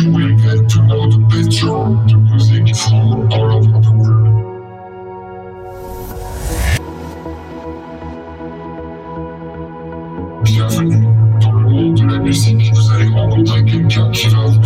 you will get to know the better the music from all over the world. Bienvenue dans le monde de la musique. Vous allez rencontrer quelqu'un qui va vous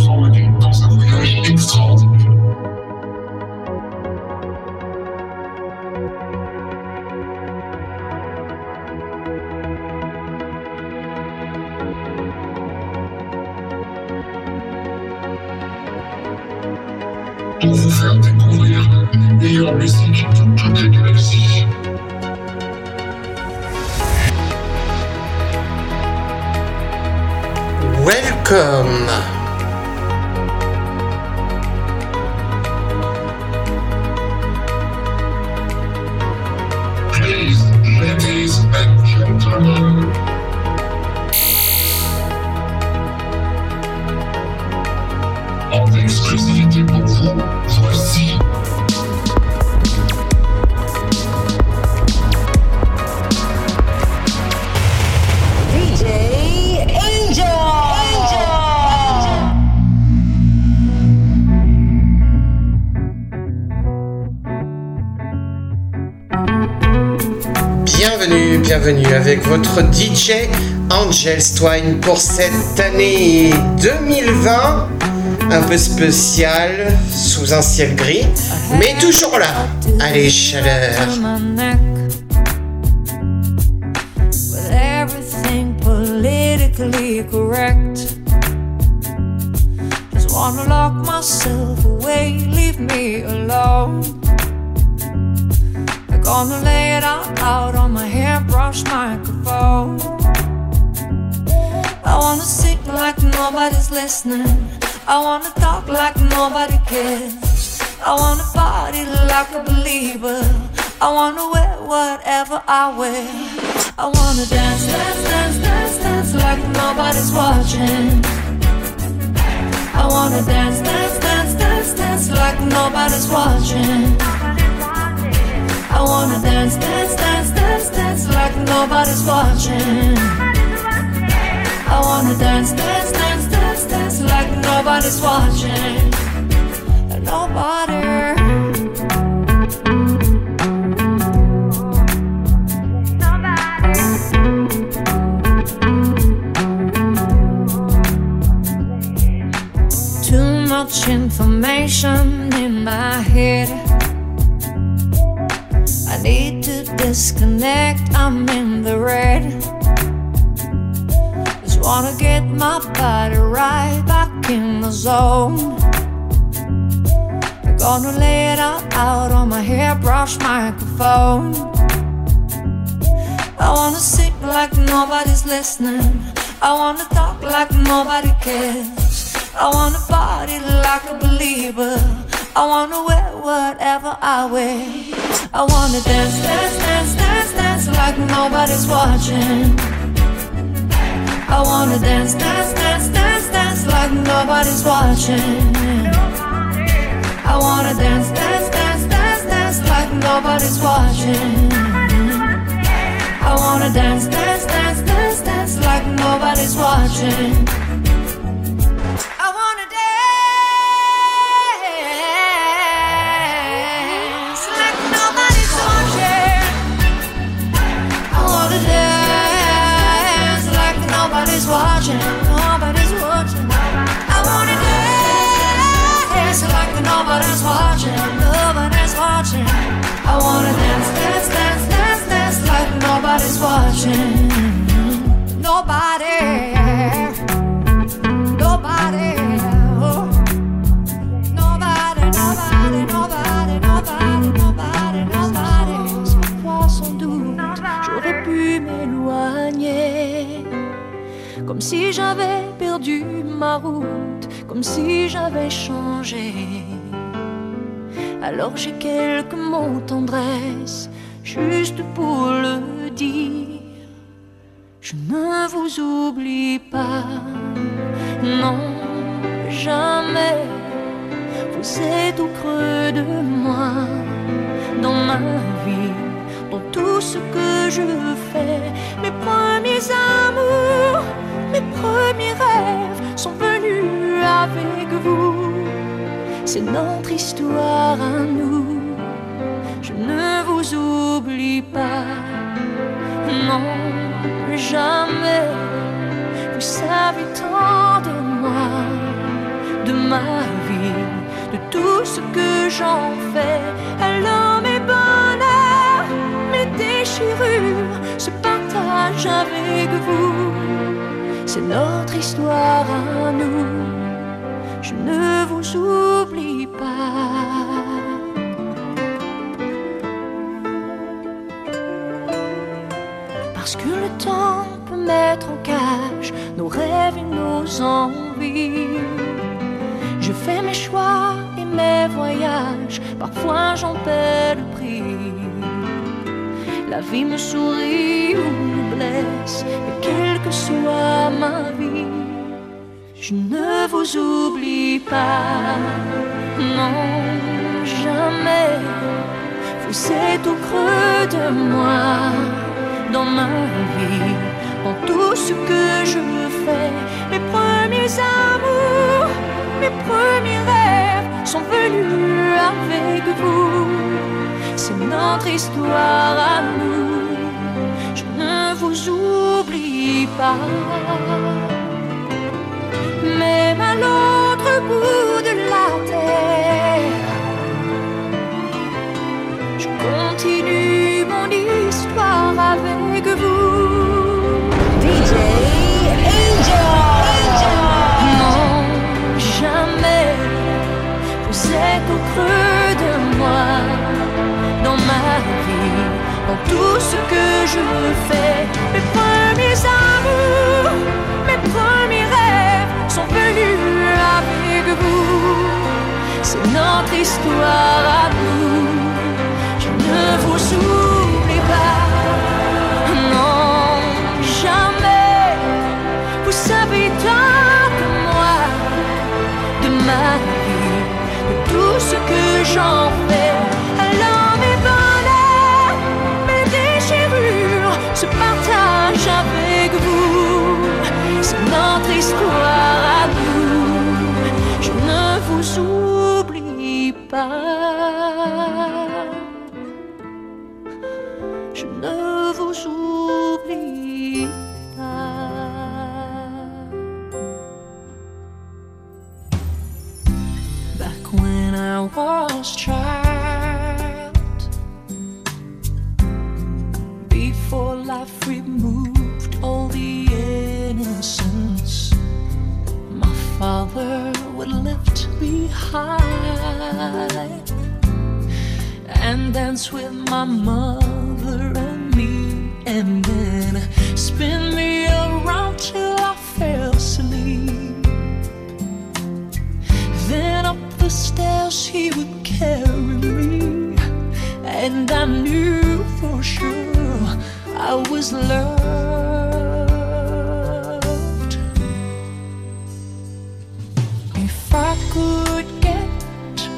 Angel Twine pour cette année 2020, un peu spéciale, sous un ciel gris, mais toujours là. Allez, chaleur. Gonna lay it all out on my hairbrush microphone. I wanna sing like nobody's listening. I wanna talk like nobody cares. I wanna party like a believer. I wanna wear whatever I wear. I wanna dance, dance, dance, dance, dance like nobody's watching. I wanna dance, dance, dance, dance, dance like nobody's watching. I wanna dance, dance, dance, dance, dance like nobody's watching. I wanna dance, dance, dance, dance, dance like nobody's watching. Nobody. Too much information in my head. Disconnect, I'm in the red. Just wanna get my body right back in the zone. I'm gonna lay it all out on my hairbrush microphone. I wanna sing like nobody's listening. I wanna talk like nobody cares. I wanna party like a believer. I wanna wear whatever I wear. I wanna dance, dance, dance, dance, dance like nobody's watching. I wanna dance, dance, dance, dance, dance like nobody's watching. I wanna dance, dance, dance, dance, dance like nobody's watching. I wanna dance, dance, dance, dance, dance like nobody's watching. Alors j'ai quelques mots tendresse, j'en paie le prix. La vie me sourit ou me blesse, mais quelle que soit ma vie, je ne vous oublie pas, non, jamais. Vous êtes au creux de moi, dans ma vie, dans tout ce que je fais. Mes premiers amours, mes premiers rêves sont venus avec vous. C'est notre histoire à nous, je ne vous oublie pas. Même à l'autre bout de la terre, je continue mon histoire avec vous. De moi, dans ma vie, dans tout ce que je fais. Mes premiers amours, mes premiers rêves sont venus avec vous. C'est notre histoire à nous. Je ne vous oublie j'en fais. Alors mes bonheurs, mes déchirures se partagent avec vous. C'est notre histoire à nous. Je ne vous oublie pas. Je ne vous oublie pas. When I was removed all the innocence, my father would lift me high and dance with my mother and me, and then spin me around till I fell asleep. Then up the stairs he would carry me, and I knew for sure I was loved. If I could get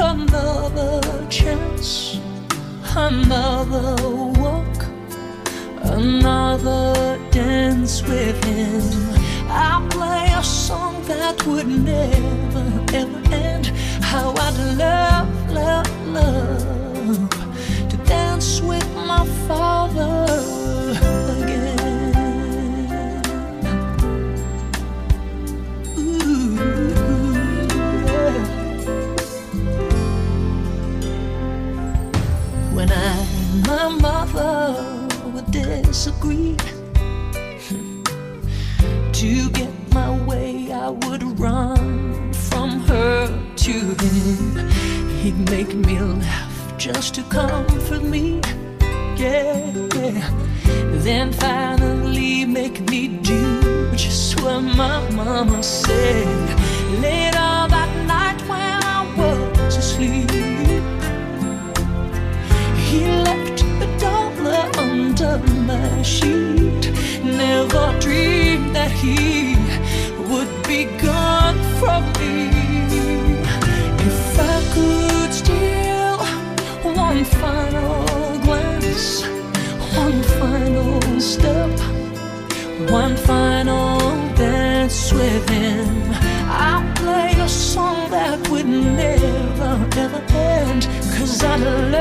another chance, another walk, another dance with him. I'll play a song that would never ever end. How I'd love, love, love dance with my father again. When I and my mother would disagree. to get my way, I would run from her to him. He'd make me laugh just to comfort me. Yeah. Then finally make me do just what my mama said. Later that night when I was asleep. He left a dollar under my sheet. Never dreamed that he would be gone from me. If I could one final glance, one final step, one final dance with him. I'll play a song that would never ever end, cause I love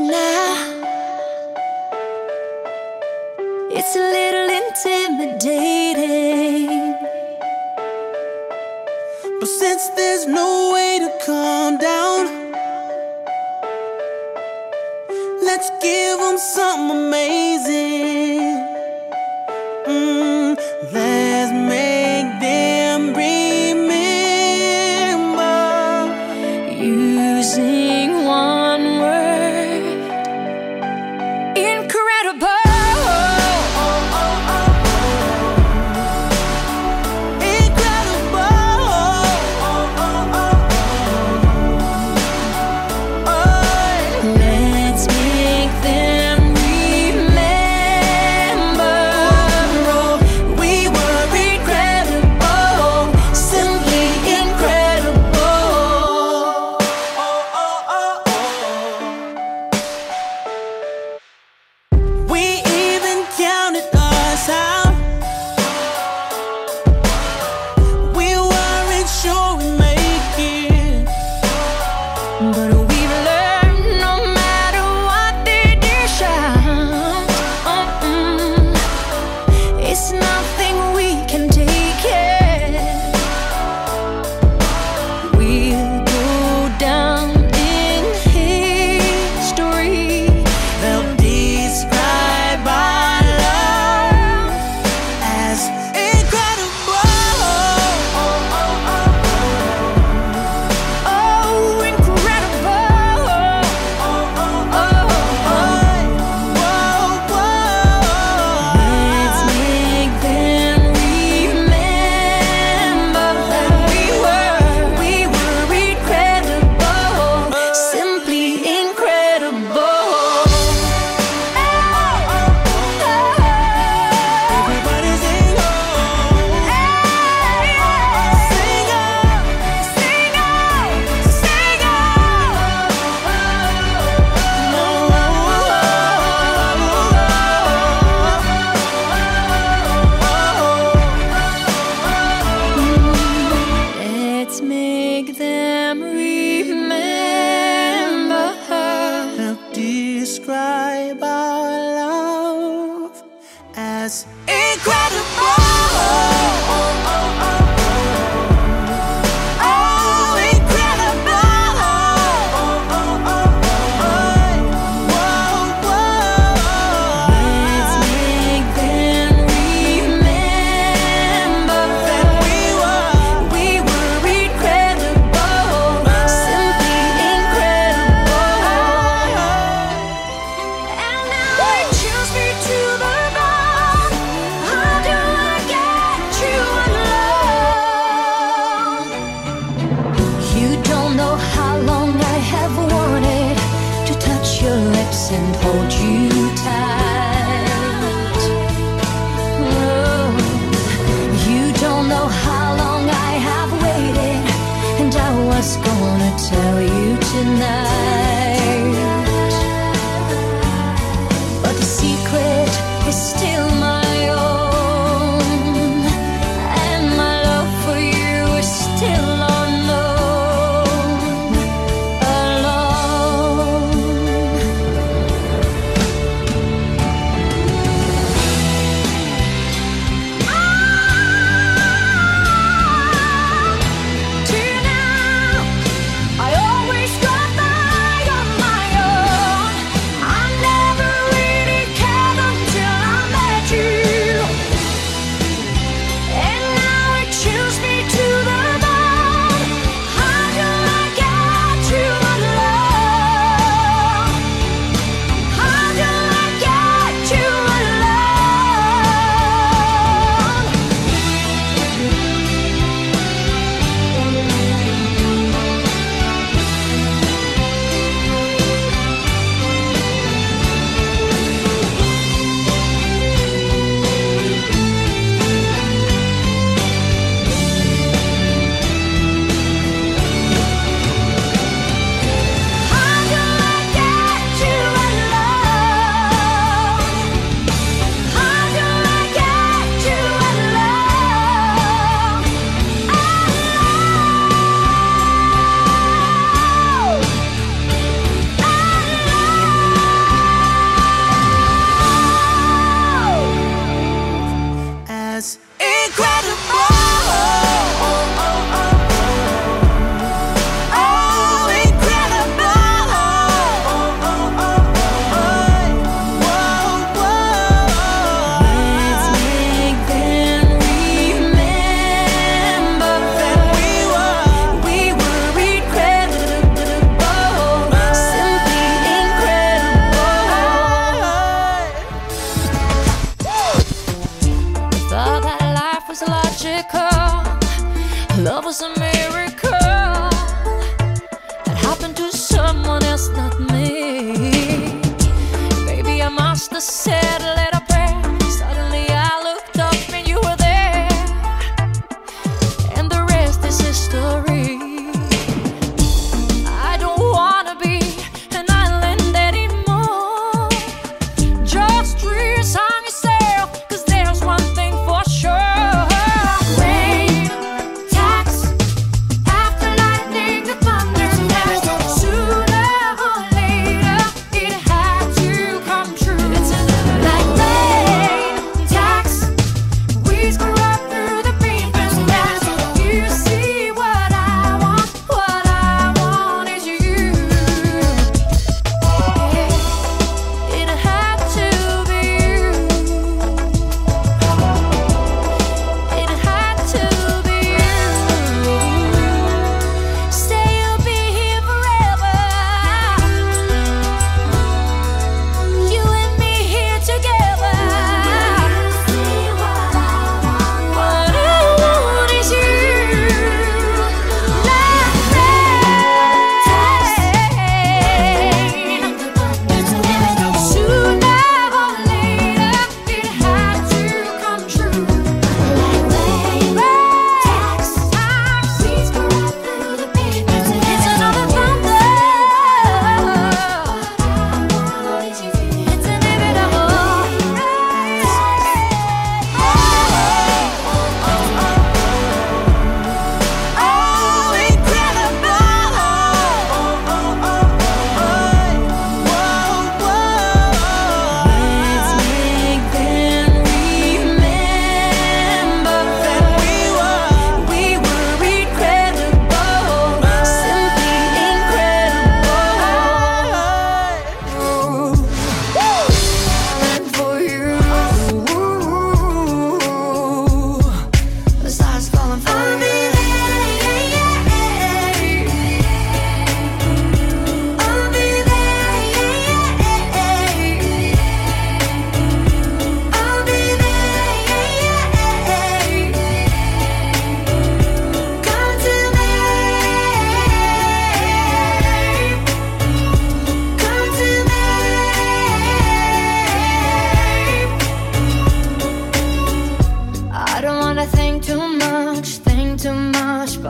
now. It's a little intimidating. But since there's no way to calm down Let's give them something amazing.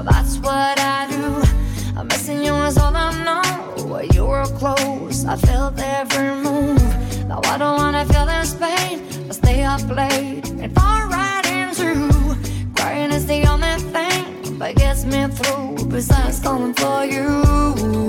but that's what I do. I'm missing you is all I know. You were close, I felt every move. Now I don't wanna feel this pain. I stay up late and fall right into. Crying is the only thing that gets me through. Besides calling for you.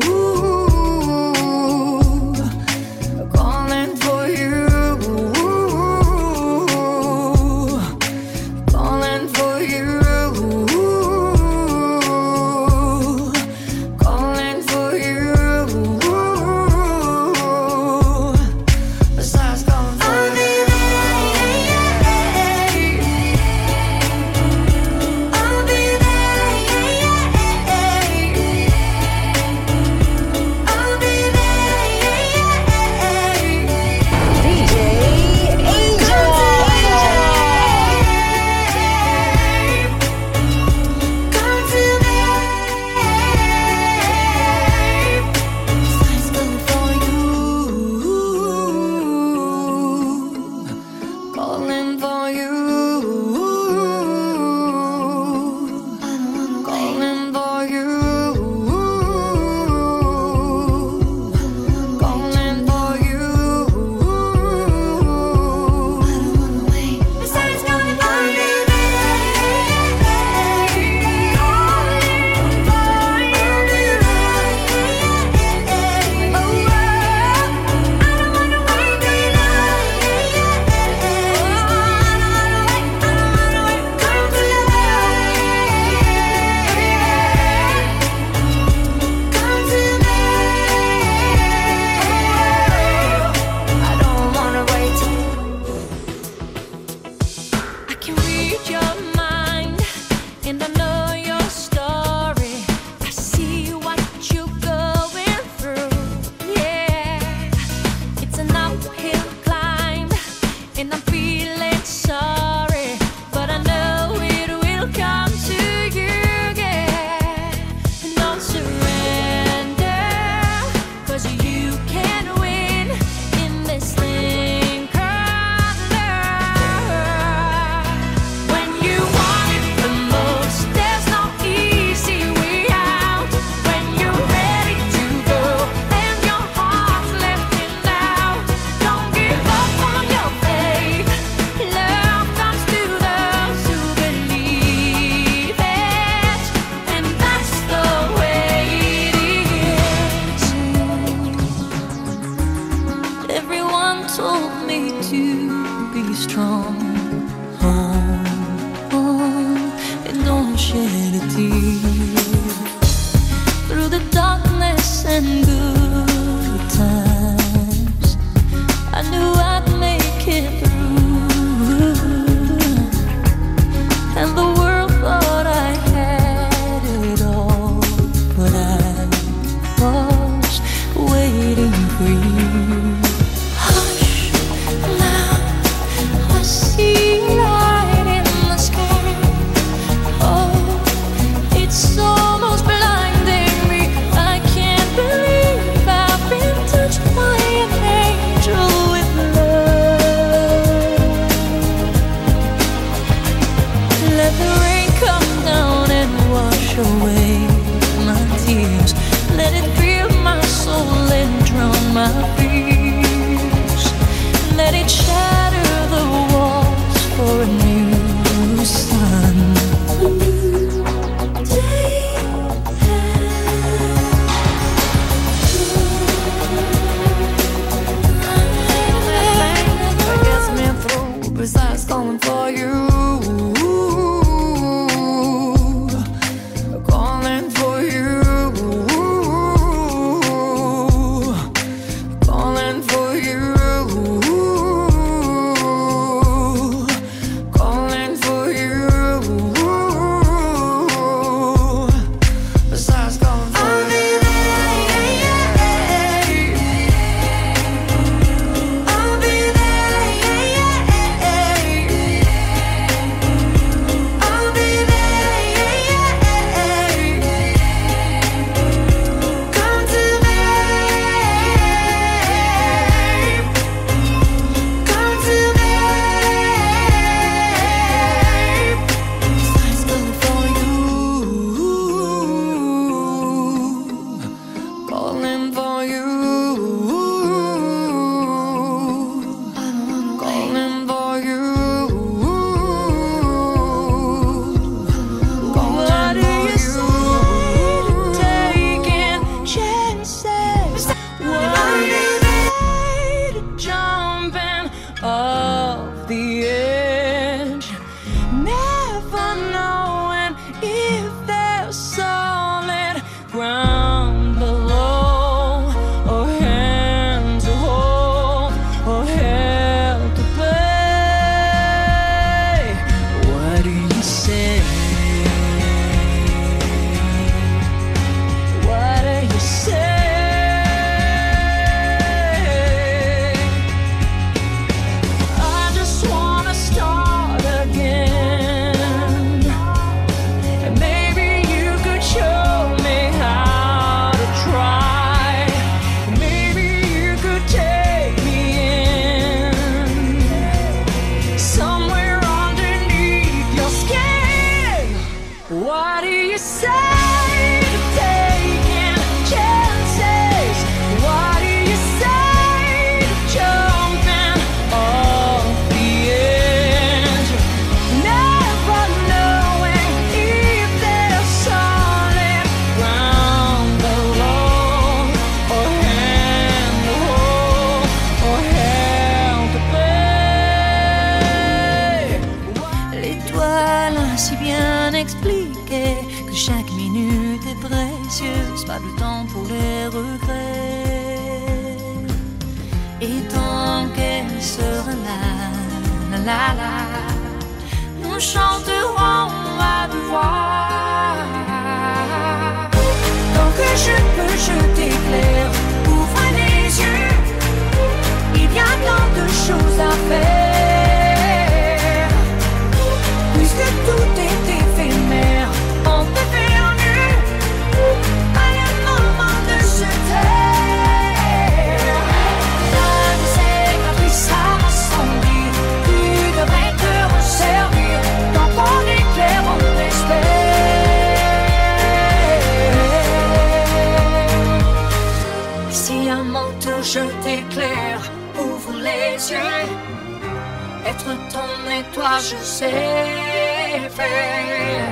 ton et toi, je sais faire.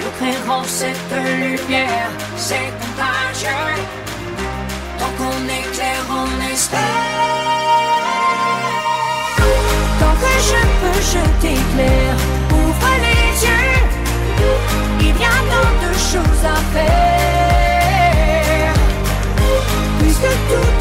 Nous créerons cette lumière, c'est contagieux. Tant qu'on est clair, on espère. Tant que je peux, je t'éclaire. Ouvre les yeux, il y a tant de choses à faire. Plus que tout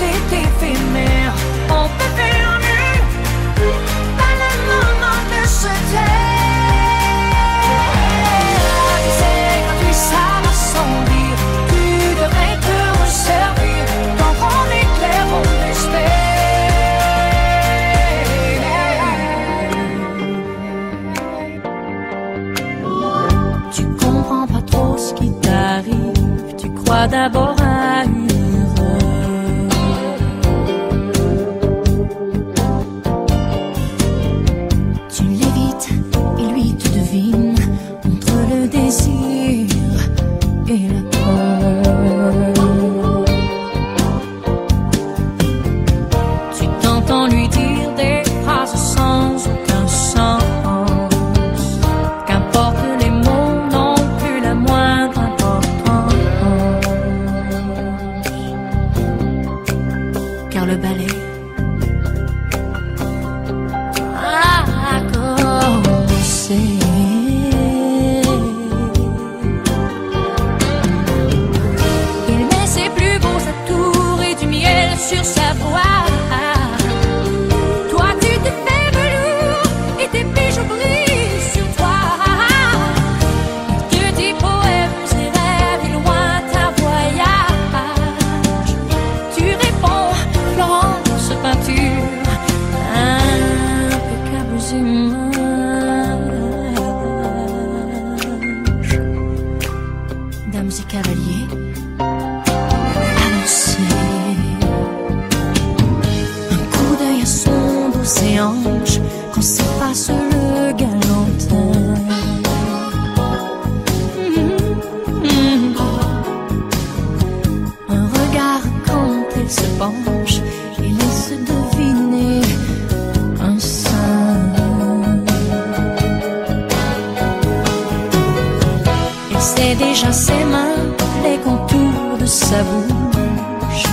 sa bouche,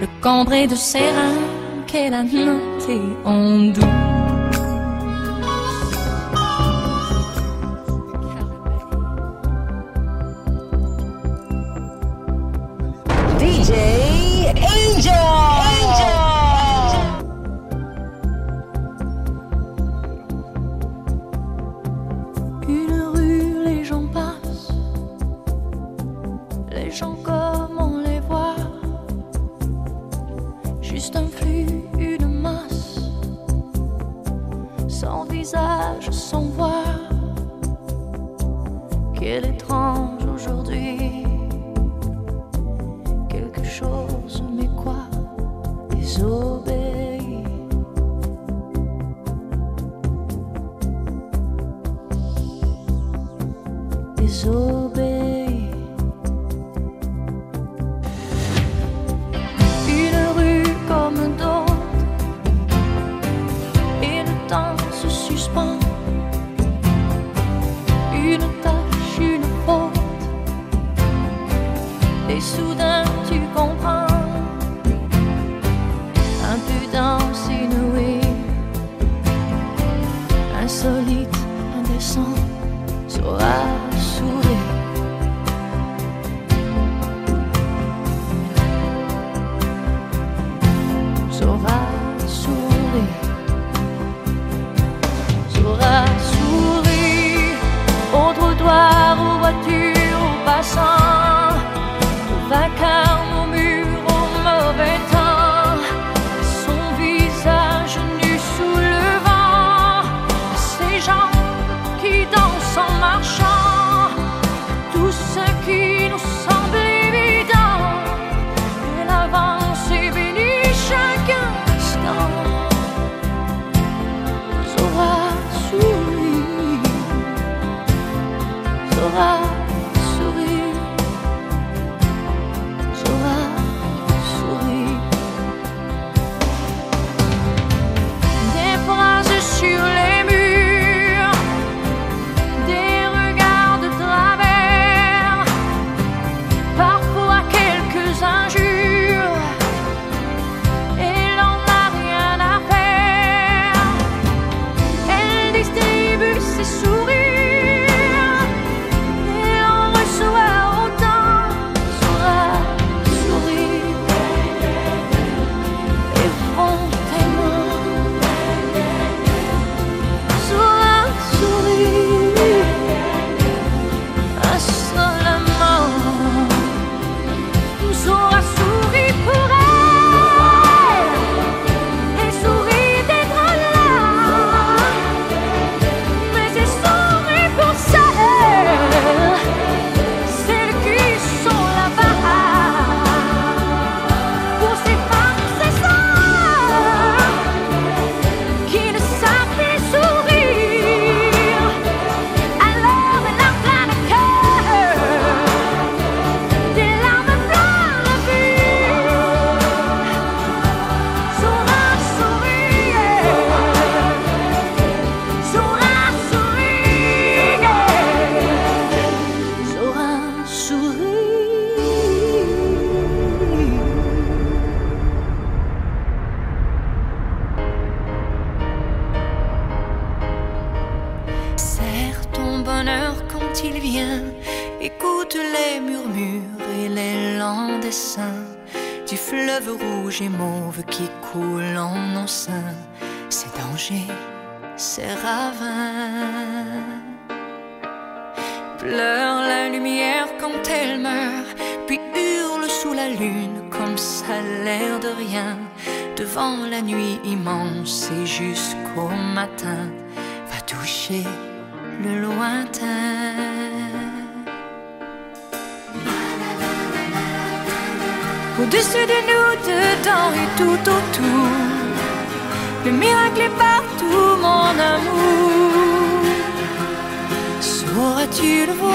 le cambré de ses reins qu'elle a noté en douce. Pleure la lumière quand elle meurt, puis hurle sous la lune comme ça l'air de rien. Devant la nuit immense et jusqu'au matin, va toucher le lointain. Au-dessus de nous, dedans et tout autour, le miracle est partout, mon amour. Sauras-tu le voir?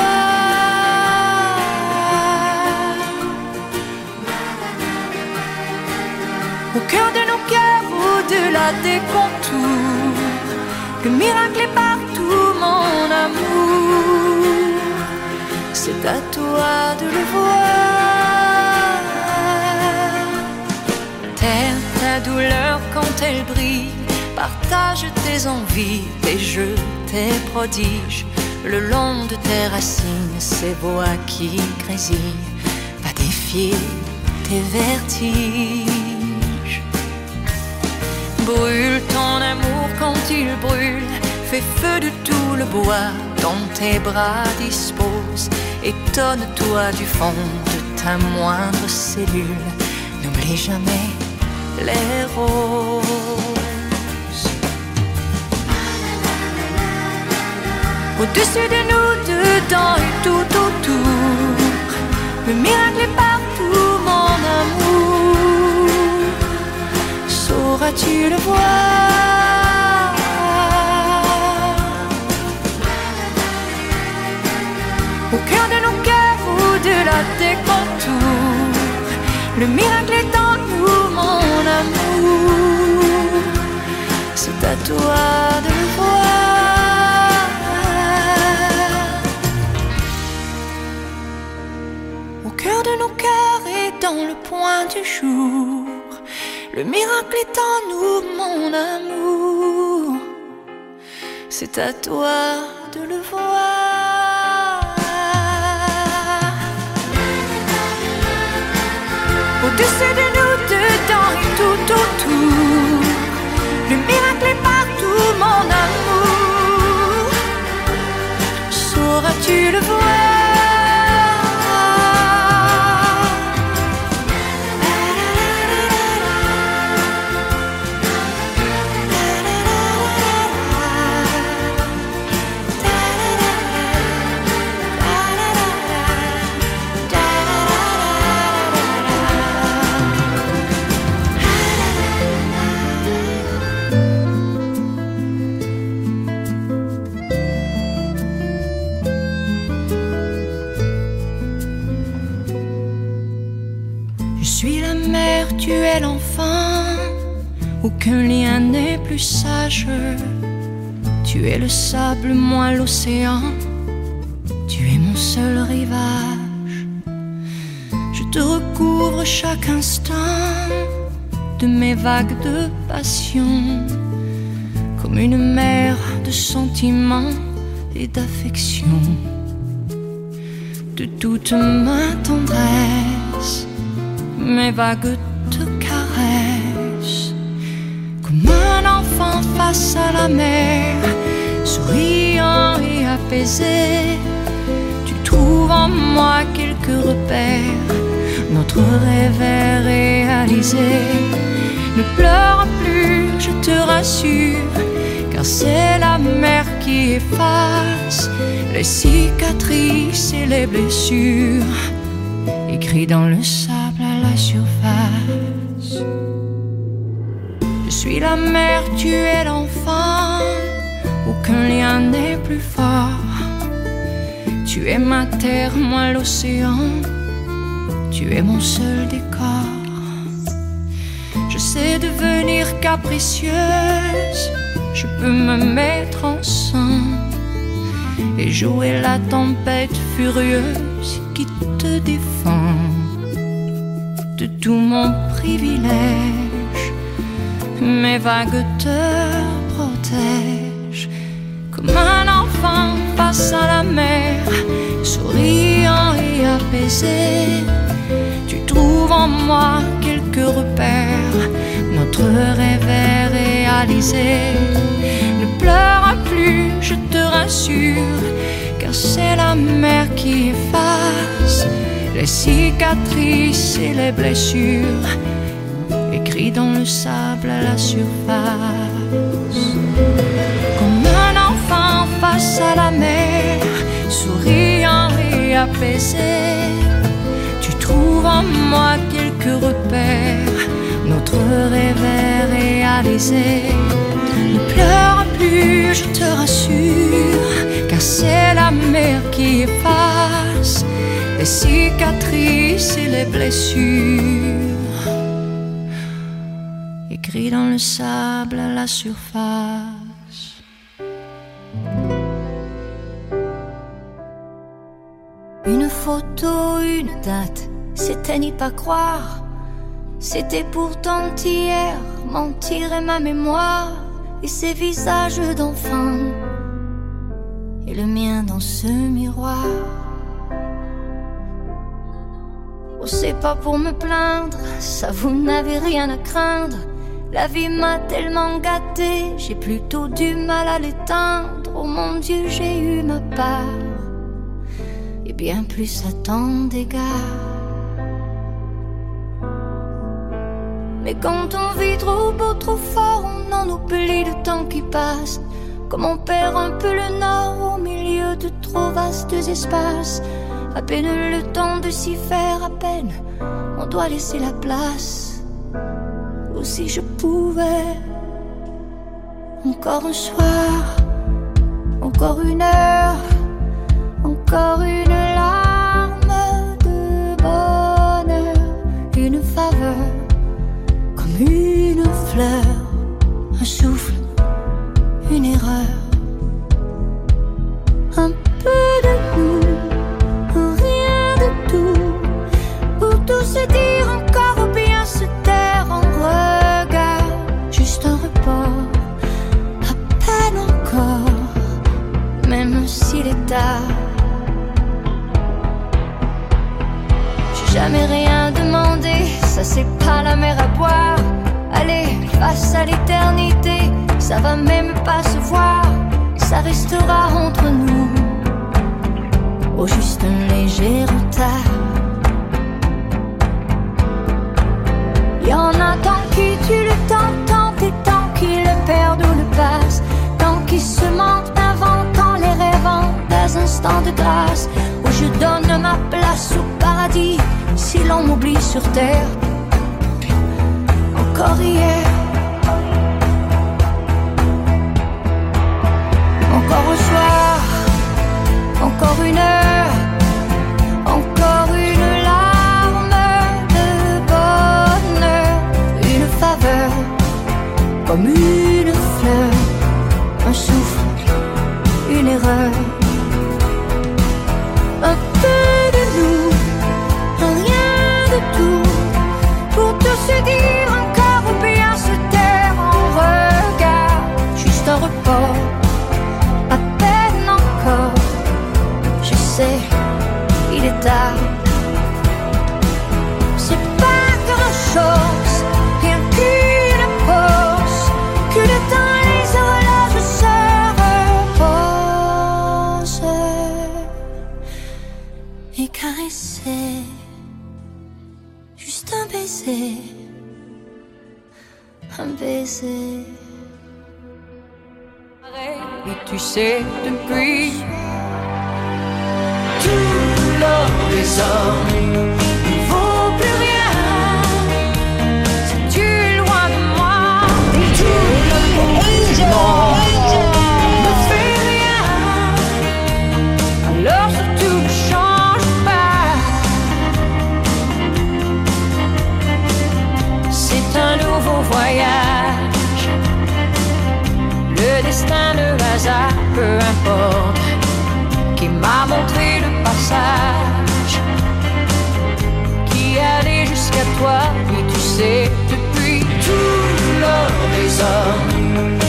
Au cœur de nos cœurs, au-delà des contours, le miracle est partout, mon amour. C'est à toi de le voir. Terre ta douleur quand elle brille, partage tes envies, tes jeux, tes prodiges. Le long de tes racines, ces voix qui grésillent, va défier tes vertiges. Brûle ton amour quand il brûle, fais feu de tout le bois dont tes bras disposent. Étonne-toi du fond de ta moindre cellule, n'oublie jamais les roses. Au-dessus de nous, dedans et tout autour, le miracle est partout, mon amour. Sauras-tu le voir? Au cœur de nos cœurs, au-delà des contours, le miracle est en nous, mon amour. C'est à toi de le voir. Cœur de nos cœurs et dans le point du jour, le miracle est en nous, mon amour. C'est à toi de le voir. Au-dessus de nous, dedans et tout autour, le miracle est partout, mon amour. Sauras-tu le voir? Lien n'est plus sage. Tu es le sable, moi l'océan. Tu es mon seul rivage. Je te recouvre chaque instant de mes vagues de passion. Comme une mer de sentiments et d'affection. De toute ma tendresse mes vagues te enfant face à la mer, souriant et apaisé. Tu trouves en moi quelques repères, notre rêve est réalisé. Ne pleure plus, je te rassure, car c'est la mer qui efface les cicatrices et les blessures écrit dans le sable Je suis la mère, tu es l'enfant, aucun lien n'est plus fort. Tu es ma terre, moi l'océan, tu es mon seul décor. Je sais devenir capricieuse, je peux me mettre en sang et jouer la tempête furieuse qui te défend de tout mon privilège. Mes vagues te protègent comme un enfant face à la mer, souriant et apaisé. Tu trouves en moi quelques repères. Notre rêve est réalisé. Ne pleure plus, je te rassure, car c'est la mer qui efface les cicatrices et les blessures, dans le sable à la surface. Comme un enfant face à la mer, souriant et apaisé, tu trouves en moi quelques repères. Notre rêve est réalisé. Ne pleure plus, je te rassure, car c'est la mer qui efface les cicatrices et les blessures. Dans le sable à la surface. Une photo, une date, c'était n'y pas croire. C'était pourtant hier, mentir et ma mémoire, et ces visages d'enfants, et le mien dans ce miroir. Oh, c'est pas pour me plaindre, ça vous n'avez rien à craindre. La vie m'a tellement gâté, j'ai plutôt du mal à l'éteindre. Oh mon Dieu, j'ai eu ma part, et bien plus à tant d'égards. Mais quand on vit trop beau, trop fort, on en oublie le temps qui passe. Comme on perd un peu le nord au milieu de trop vastes espaces. À peine le temps de s'y faire, à peine on doit laisser la place. Ou si je pouvais, encore un soir, encore une heure, encore une larme ça c'est pas la mer à boire. Allez face à l'éternité ça va même pas se voir. Ça restera entre nous. Au juste un léger retard. Y en a tant qui tuent le temps, tant et tant qui le perdent ou le passent, tant qui se mentent, inventant les rêvant des instants de grâce, où je donne ma place au paradis, si l'on m'oublie sur terre. Encore au soir, encore une heure, encore une larme de bonheur, une faveur, comme une fleur, un souffle, une erreur, C'est pas grand chose, rien qu'une pause. Que le temps les horloges se reposent. Et caresser, juste un baiser. Un baiser. Et tu sais, depuis tout l'or des hommes ne vaut plus rien si tu loin de moi. Tout du monde ne fait rien. Alors surtout ne change pas. C'est un nouveau voyage. Le destin, le hasard, peu importe qui m'a montré le passage, jusqu'à toi, et tu sais, depuis tout l'or des hommes,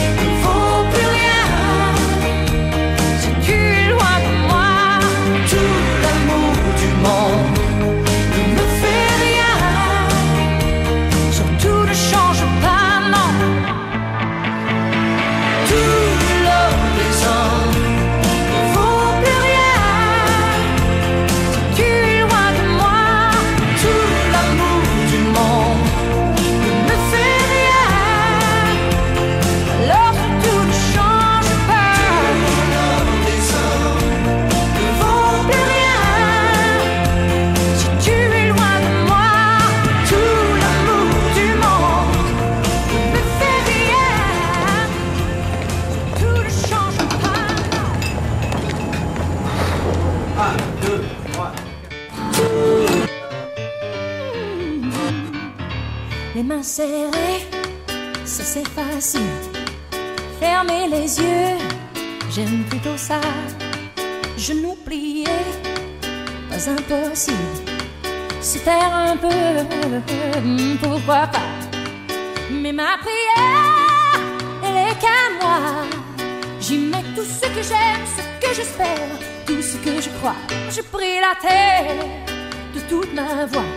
c'est vrai, ça c'est facile. Fermer les yeux, j'aime plutôt ça. Je n'oubliais pas impossible. Se taire un peu, hmm, pourquoi pas. Mais ma prière, elle est qu'à moi. J'y mets tout ce que j'aime, ce que j'espère, tout ce que je crois. Je prie la terre de toute ma voix,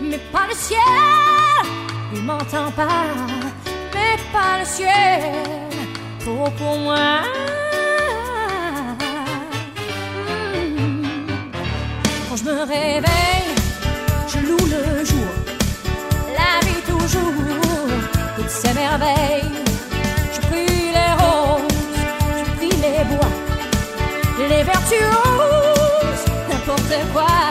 mais pas le ciel m'entends pas, mais pas le ciel pour, pour moi. Hmm. Quand je me réveille, je loue le jour, la vie toujours, toutes ces merveilles. Je prie les roses, je prie les bois, les vertus roses, n'importe quoi.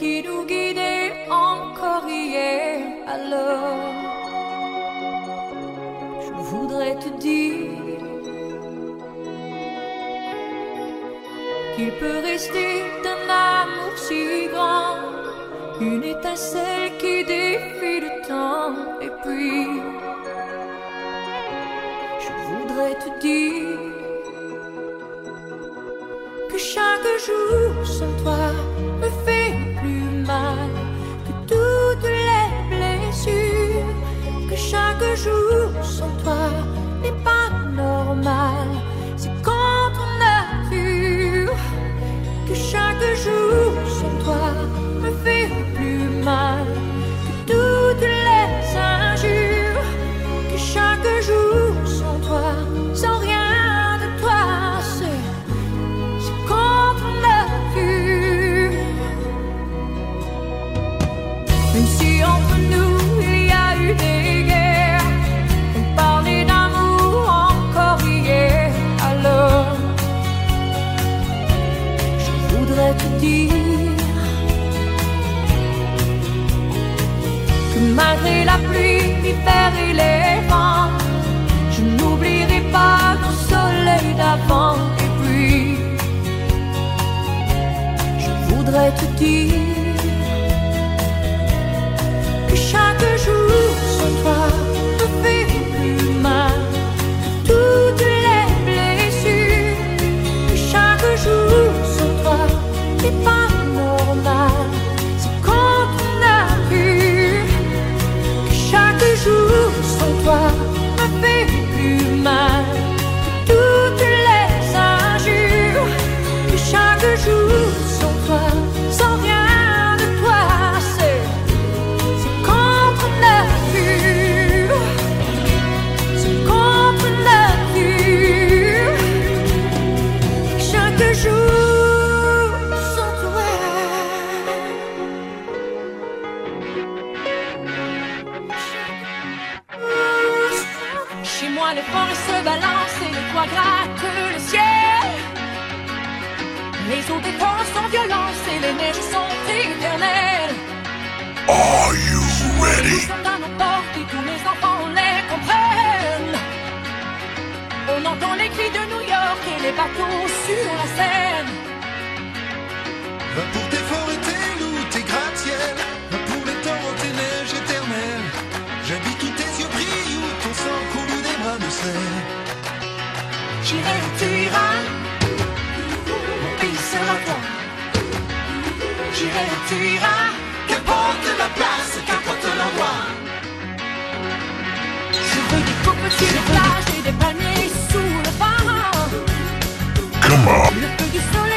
qui nous guidait encore hier. Alors, je voudrais te dire qu'il peut rester d'un amour si grand, une étincelle qui défie le temps. Et puis, je voudrais te dire que chaque jour sans toi jour. cris de New York et les bateaux sur la Seine. Va pour tes forêts, tes loups, tes gratte-ciel. Va pour les torrents, tes neiges éternelles. J'habite où tes yeux brillent, où ton sang coule, des bras de sel. J'irai où tu iras. Mon pays sera toi. J'irai où tu iras. Qu'importe la place, qu'importe l'endroit. Je veux des tout petits plages et des palmiers sous la Mama.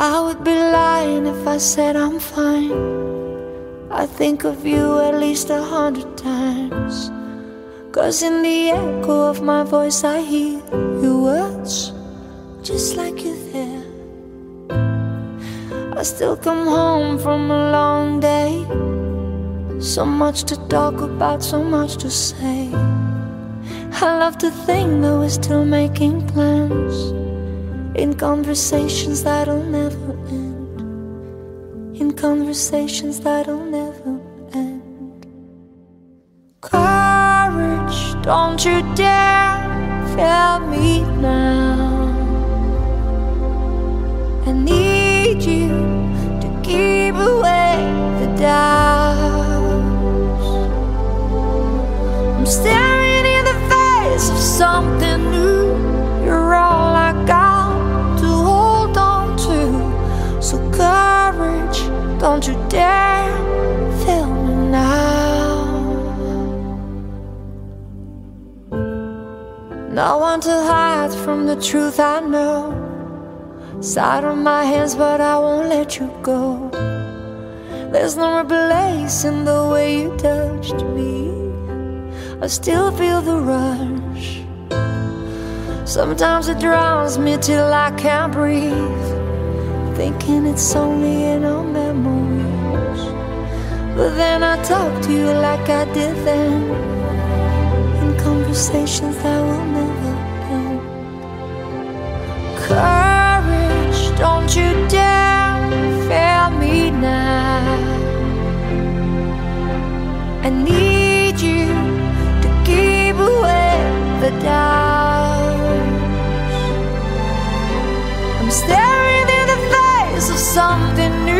I would be lying if I said I'm fine. I think of you at least a hundred times. Cause in the echo of my voice, I hear your words, just like you're there. I still come home from a long day. So much to talk about, so much to say. I love to think that we're still making plans in conversations that'll never end. In conversations that'll never end. Courage, don't you dare fail me now. I need you to keep away the doubts. I'm staring in the face of something new. Don't you dare fail me now. No one to hide from the truth I know. Side on my hands, but I won't let you go. There's no replacing the way you touched me. I still feel the rush. Sometimes it drowns me till I can't breathe. Thinking it's only in our memories. But then I talk to you like I did then. In conversations that will never end. Courage, don't you dare fail me now. I need you to keep away the doubts. I'm staring something new.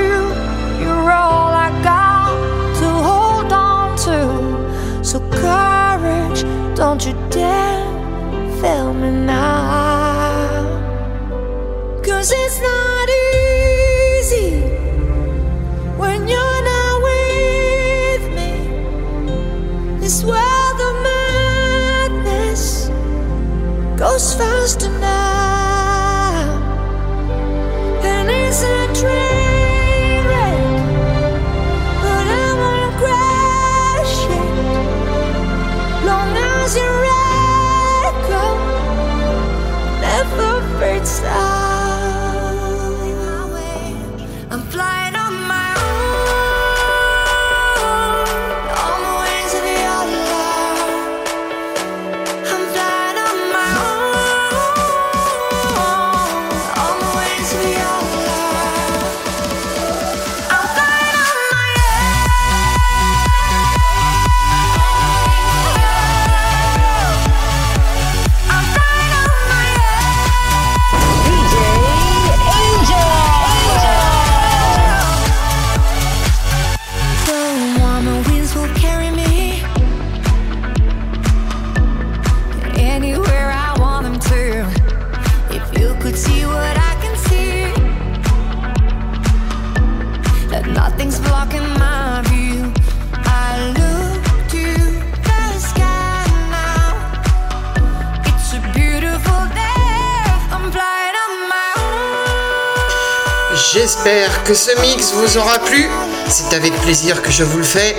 que ce mix vous aura plu. C'est avec plaisir que je vous le fais.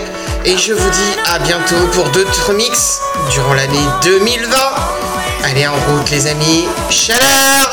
Et je vous dis à bientôt pour d'autres mix durant l'année 2020. Allez en route les amis. Chaleur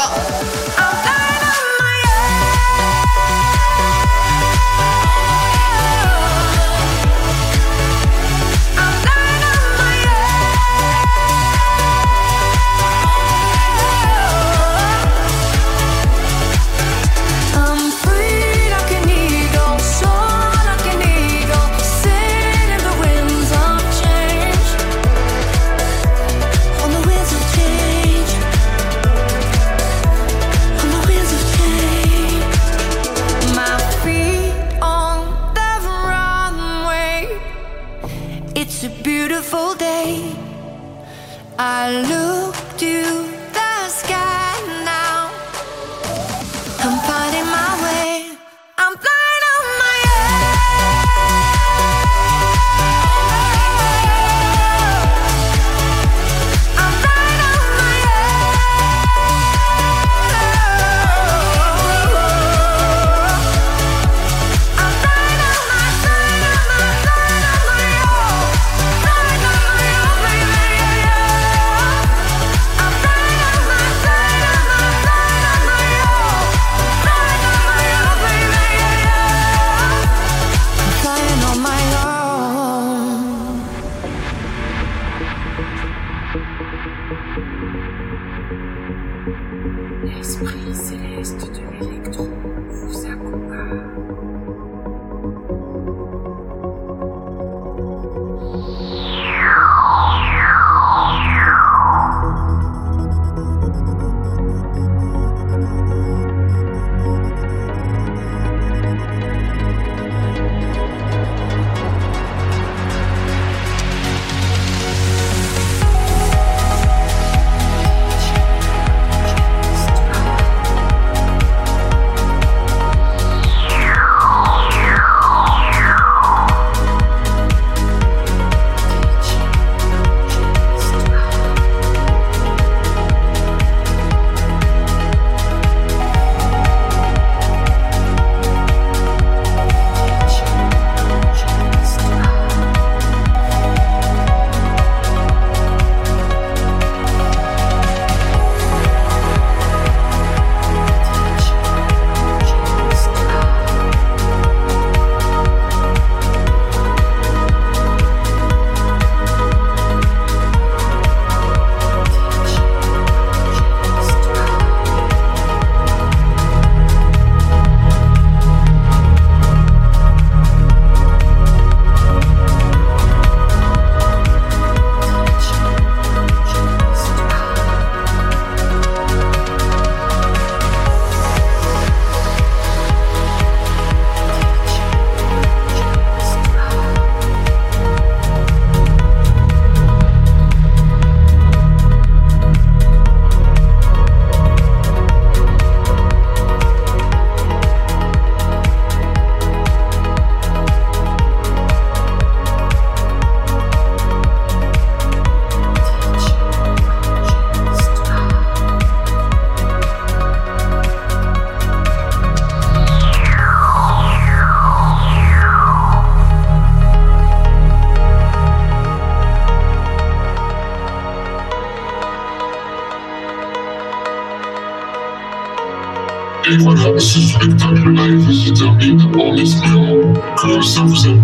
This life is a big honest man. Close in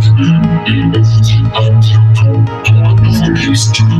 and everything I do, do wonderful things to